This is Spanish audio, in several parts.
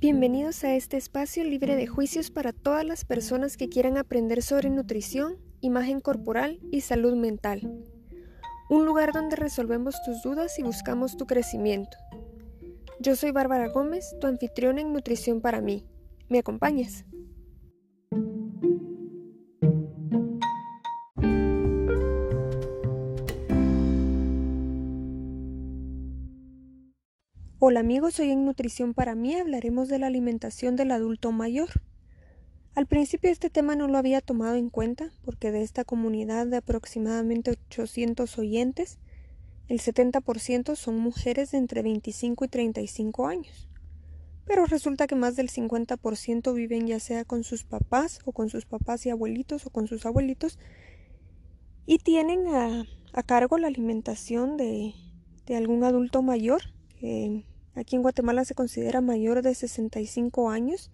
Bienvenidos a este espacio libre de juicios para todas las personas que quieran aprender sobre nutrición, imagen corporal y salud mental. Un lugar donde resolvemos tus dudas y buscamos tu crecimiento. Yo soy Bárbara Gómez, tu anfitriona en Nutrición para mí. ¿Me acompañas? Hola amigos, hoy en Nutrición para mí hablaremos de la alimentación del adulto mayor. Al principio este tema no lo había tomado en cuenta porque de esta comunidad de aproximadamente 800 oyentes, el 70% son mujeres de entre 25 y 35 años. Pero resulta que más del 50% viven ya sea con sus papás o con sus papás y abuelitos o con sus abuelitos y tienen a, cargo la alimentación de, de algún adulto mayor que Aquí en Guatemala se considera mayor de 65 años.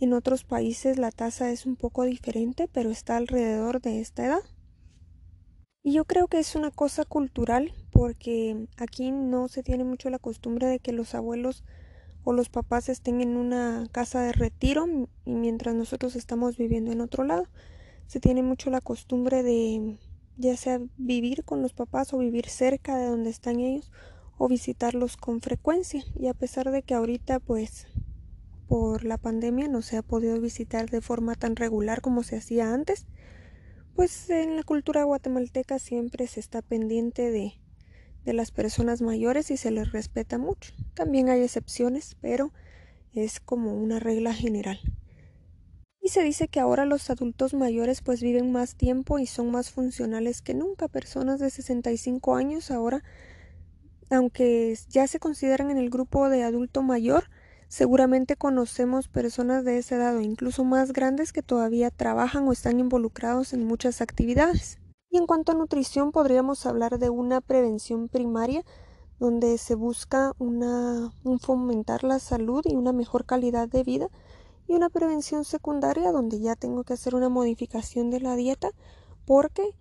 En otros países la tasa es un poco diferente, pero está alrededor de esta edad. Y yo creo que es una cosa cultural porque aquí no se tiene mucho la costumbre de que los abuelos o los papás estén en una casa de retiro y mientras nosotros estamos viviendo en otro lado. Se tiene mucho la costumbre de ya sea vivir con los papás o vivir cerca de donde están ellos o visitarlos con frecuencia y a pesar de que ahorita pues por la pandemia no se ha podido visitar de forma tan regular como se hacía antes, pues en la cultura guatemalteca siempre se está pendiente de, de las personas mayores y se les respeta mucho. También hay excepciones, pero es como una regla general. Y se dice que ahora los adultos mayores pues viven más tiempo y son más funcionales que nunca. Personas de 65 años ahora aunque ya se consideran en el grupo de adulto mayor, seguramente conocemos personas de esa edad o incluso más grandes que todavía trabajan o están involucrados en muchas actividades. Y en cuanto a nutrición, podríamos hablar de una prevención primaria donde se busca una, un fomentar la salud y una mejor calidad de vida y una prevención secundaria donde ya tengo que hacer una modificación de la dieta porque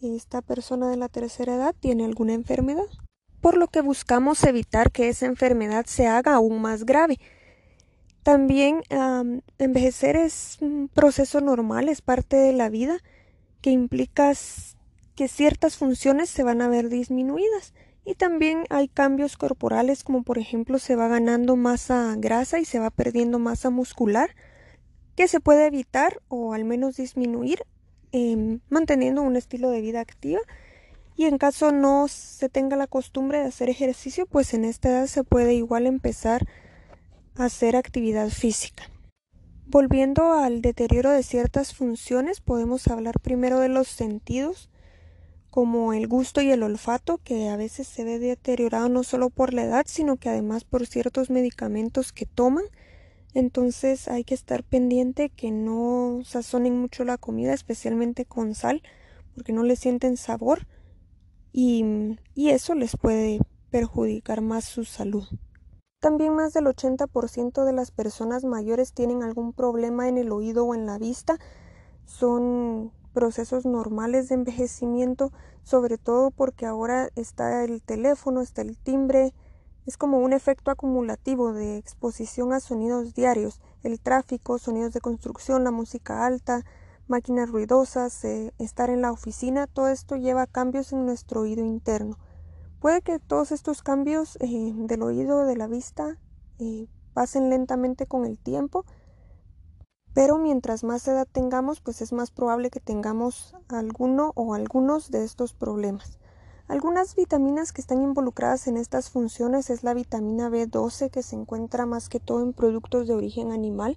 esta persona de la tercera edad tiene alguna enfermedad por lo que buscamos evitar que esa enfermedad se haga aún más grave. También envejecer es un proceso normal, es parte de la vida, que implica que ciertas funciones se van a ver disminuidas. Y también hay cambios corporales, como por ejemplo se va ganando masa grasa y se va perdiendo masa muscular, que se puede evitar o al menos disminuir em, manteniendo un estilo de vida activa y en caso no se tenga la costumbre de hacer ejercicio, pues en esta edad se puede igual empezar a hacer actividad física. Volviendo al deterioro de ciertas funciones, podemos hablar primero de los sentidos, como el gusto y el olfato, que a veces se ve deteriorado no solo por la edad, sino que además por ciertos medicamentos que toman. Entonces hay que estar pendiente que no sazonen mucho la comida, especialmente con sal, porque no le sienten sabor y, eso les puede perjudicar más su salud. También más del 80% de las personas mayores tienen algún problema en el oído o en la vista. Son procesos normales de envejecimiento, sobre todo porque ahora está el teléfono, está el timbre, es como un efecto acumulativo de exposición a sonidos diarios, el tráfico, sonidos de construcción, la música alta, máquinas ruidosas, eh, estar en la oficina, todo esto lleva cambios en nuestro oído interno. Puede que todos estos cambios eh, del oído, de la vista, eh, pasen lentamente con el tiempo, pero mientras más edad tengamos, pues es más probable que tengamos alguno o algunos de estos problemas. Algunas vitaminas que están involucradas en estas funciones es la vitamina B12 que se encuentra más que todo en productos de origen animal,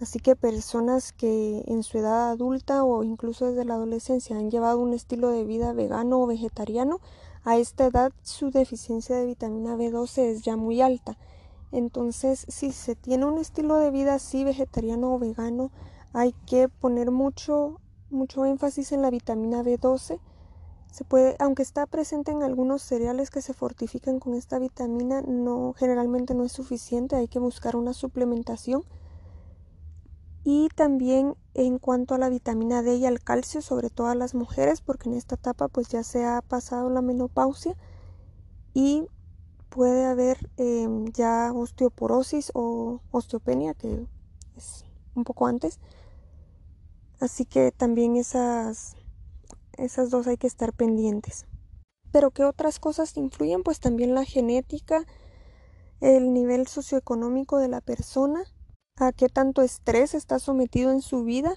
Así que personas que en su edad adulta o incluso desde la adolescencia han llevado un estilo de vida vegano o vegetariano, a esta edad su deficiencia de vitamina B12 es ya muy alta. Entonces, si se tiene un estilo de vida así vegetariano o vegano, hay que poner mucho mucho énfasis en la vitamina B12. Se puede, aunque está presente en algunos cereales que se fortifican con esta vitamina, no generalmente no es suficiente, hay que buscar una suplementación y también en cuanto a la vitamina D y al calcio, sobre todo a las mujeres, porque en esta etapa pues ya se ha pasado la menopausia y puede haber em, ya osteoporosis o osteopenia, que es un poco antes. Así que también esas, esas dos hay que estar pendientes. Pero ¿qué otras cosas influyen? Pues también la genética, el nivel socioeconómico de la persona, a qué tanto estrés está sometido en su vida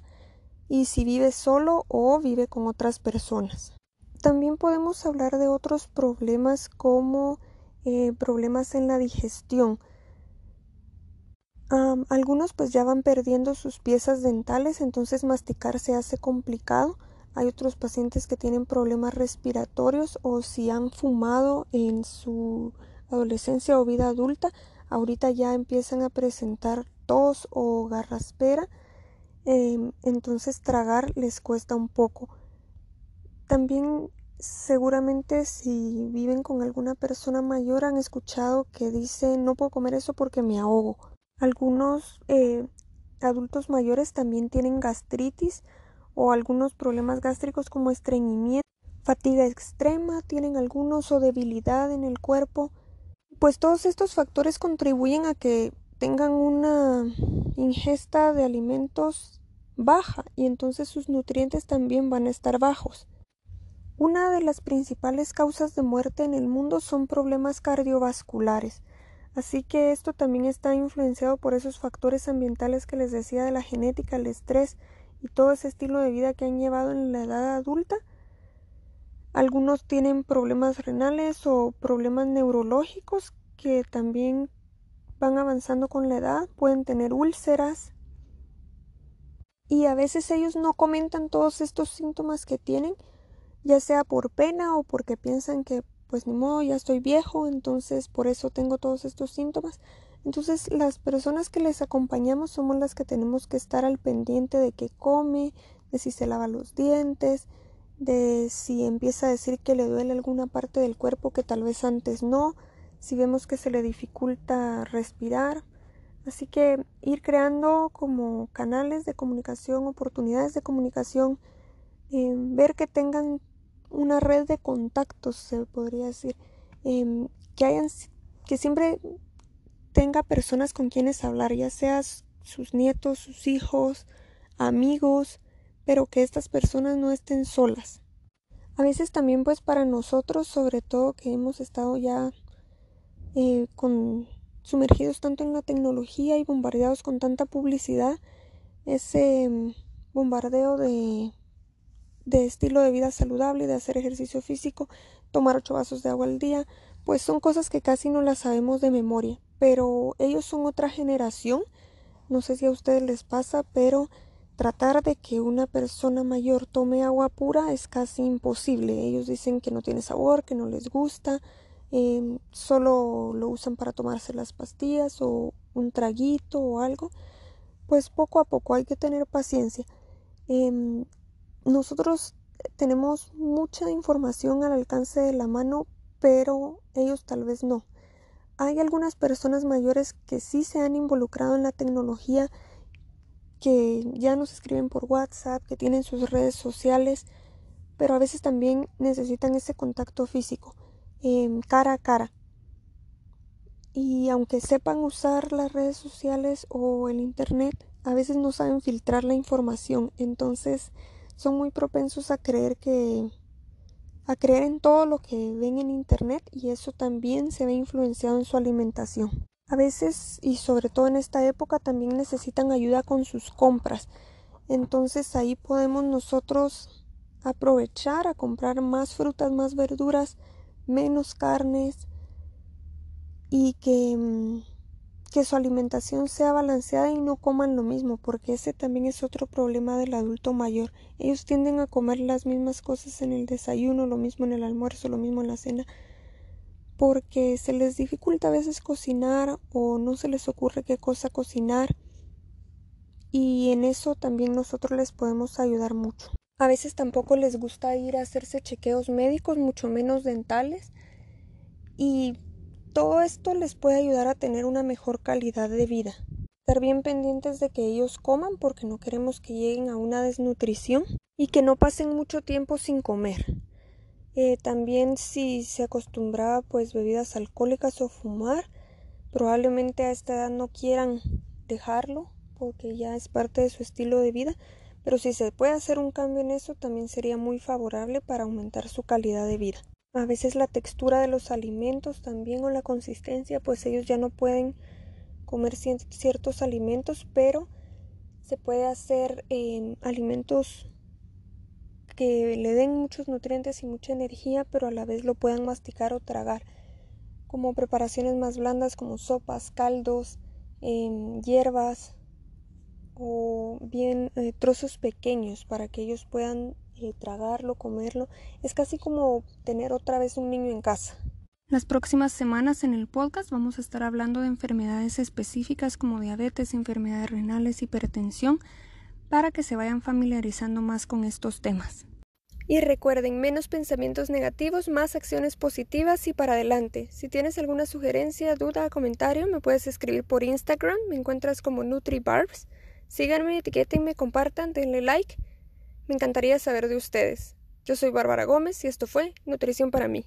y si vive solo o vive con otras personas. También podemos hablar de otros problemas como eh, problemas en la digestión. algunos pues ya van perdiendo sus piezas dentales, entonces masticar se hace complicado. Hay otros pacientes que tienen problemas respiratorios o si han fumado en su adolescencia o vida adulta, ahorita ya empiezan a presentar tos o garraspera, em, entonces tragar les cuesta un poco. También seguramente si viven con alguna persona mayor han escuchado que dice no puedo comer eso porque me ahogo. Algunos eh, adultos mayores también tienen gastritis o algunos problemas gástricos como estreñimiento, fatiga extrema, tienen algunos o debilidad en el cuerpo pues todos estos factores contribuyen a que tengan una ingesta de alimentos baja y entonces sus nutrientes también van a estar bajos. Una de las principales causas de muerte en el mundo son problemas cardiovasculares, así que esto también está influenciado por esos factores ambientales que les decía de la genética, el estrés y todo ese estilo de vida que han llevado en la edad adulta algunos tienen problemas renales o problemas neurológicos que también van avanzando con la edad, pueden tener úlceras y a veces ellos no comentan todos estos síntomas que tienen, ya sea por pena o porque piensan que pues ni modo, ya estoy viejo, entonces por eso tengo todos estos síntomas. Entonces las personas que les acompañamos somos las que tenemos que estar al pendiente de qué come, de si se lava los dientes, de si empieza a decir que le duele alguna parte del cuerpo que tal vez antes no, si vemos que se le dificulta respirar. Así que ir creando como canales de comunicación, oportunidades de comunicación, eh, ver que tengan una red de contactos, se podría decir, em, que hayan, que siempre tenga personas con quienes hablar, ya sea sus nietos, sus hijos, amigos, pero que estas personas no estén solas. A veces también pues para nosotros, sobre todo que hemos estado ya eh, con, sumergidos tanto en la tecnología y bombardeados con tanta publicidad, ese mm, bombardeo de, de estilo de vida saludable, de hacer ejercicio físico, tomar ocho vasos de agua al día, pues son cosas que casi no las sabemos de memoria, pero ellos son otra generación, no sé si a ustedes les pasa, pero tratar de que una persona mayor tome agua pura es casi imposible. Ellos dicen que no tiene sabor, que no les gusta, em, solo lo usan para tomarse las pastillas o un traguito o algo. Pues poco a poco hay que tener paciencia. Em, nosotros tenemos mucha información al alcance de la mano, pero ellos tal vez no. Hay algunas personas mayores que sí se han involucrado en la tecnología que ya nos escriben por WhatsApp, que tienen sus redes sociales, pero a veces también necesitan ese contacto físico, em, cara a cara. Y aunque sepan usar las redes sociales o el Internet, a veces no saben filtrar la información, entonces son muy propensos a creer que a creer en todo lo que ven en Internet y eso también se ve influenciado en su alimentación. A veces y sobre todo en esta época también necesitan ayuda con sus compras. Entonces ahí podemos nosotros aprovechar a comprar más frutas, más verduras, menos carnes y que, mm, que su alimentación sea balanceada y no coman lo mismo, porque ese también es otro problema del adulto mayor. Ellos tienden a comer las mismas cosas en el desayuno, lo mismo en el almuerzo, lo mismo en la cena, porque se les dificulta a veces cocinar o no se les ocurre qué cosa cocinar y en eso también nosotros les podemos ayudar mucho. A veces tampoco les gusta ir a hacerse chequeos médicos, mucho menos dentales y todo esto les puede ayudar a tener una mejor calidad de vida. Estar bien pendientes de que ellos coman porque no queremos que lleguen a una desnutrición y que no pasen mucho tiempo sin comer. Eh, también si se acostumbraba pues bebidas alcohólicas o fumar, probablemente a esta edad no quieran dejarlo porque ya es parte de su estilo de vida, pero si se puede hacer un cambio en eso también sería muy favorable para aumentar su calidad de vida. A veces la textura de los alimentos también o la consistencia, pues ellos ya no pueden comer ciertos alimentos, pero se puede hacer eh, alimentos que le den muchos nutrientes y mucha energía, pero a la vez lo puedan masticar o tragar, como preparaciones más blandas como sopas, caldos, em, hierbas o bien eh, trozos pequeños para que ellos puedan eh, tragarlo, comerlo. Es casi como tener otra vez un niño en casa. Las próximas semanas en el podcast vamos a estar hablando de enfermedades específicas como diabetes, enfermedades renales, hipertensión, para que se vayan familiarizando más con estos temas. Y recuerden, menos pensamientos negativos, más acciones positivas y para adelante. Si tienes alguna sugerencia, duda, comentario, me puedes escribir por Instagram, me encuentras como NutriBarbs. Síganme, etiquétenme, compartan, denle like. Me encantaría saber de ustedes. Yo soy Bárbara Gómez y esto fue Nutrición para mí.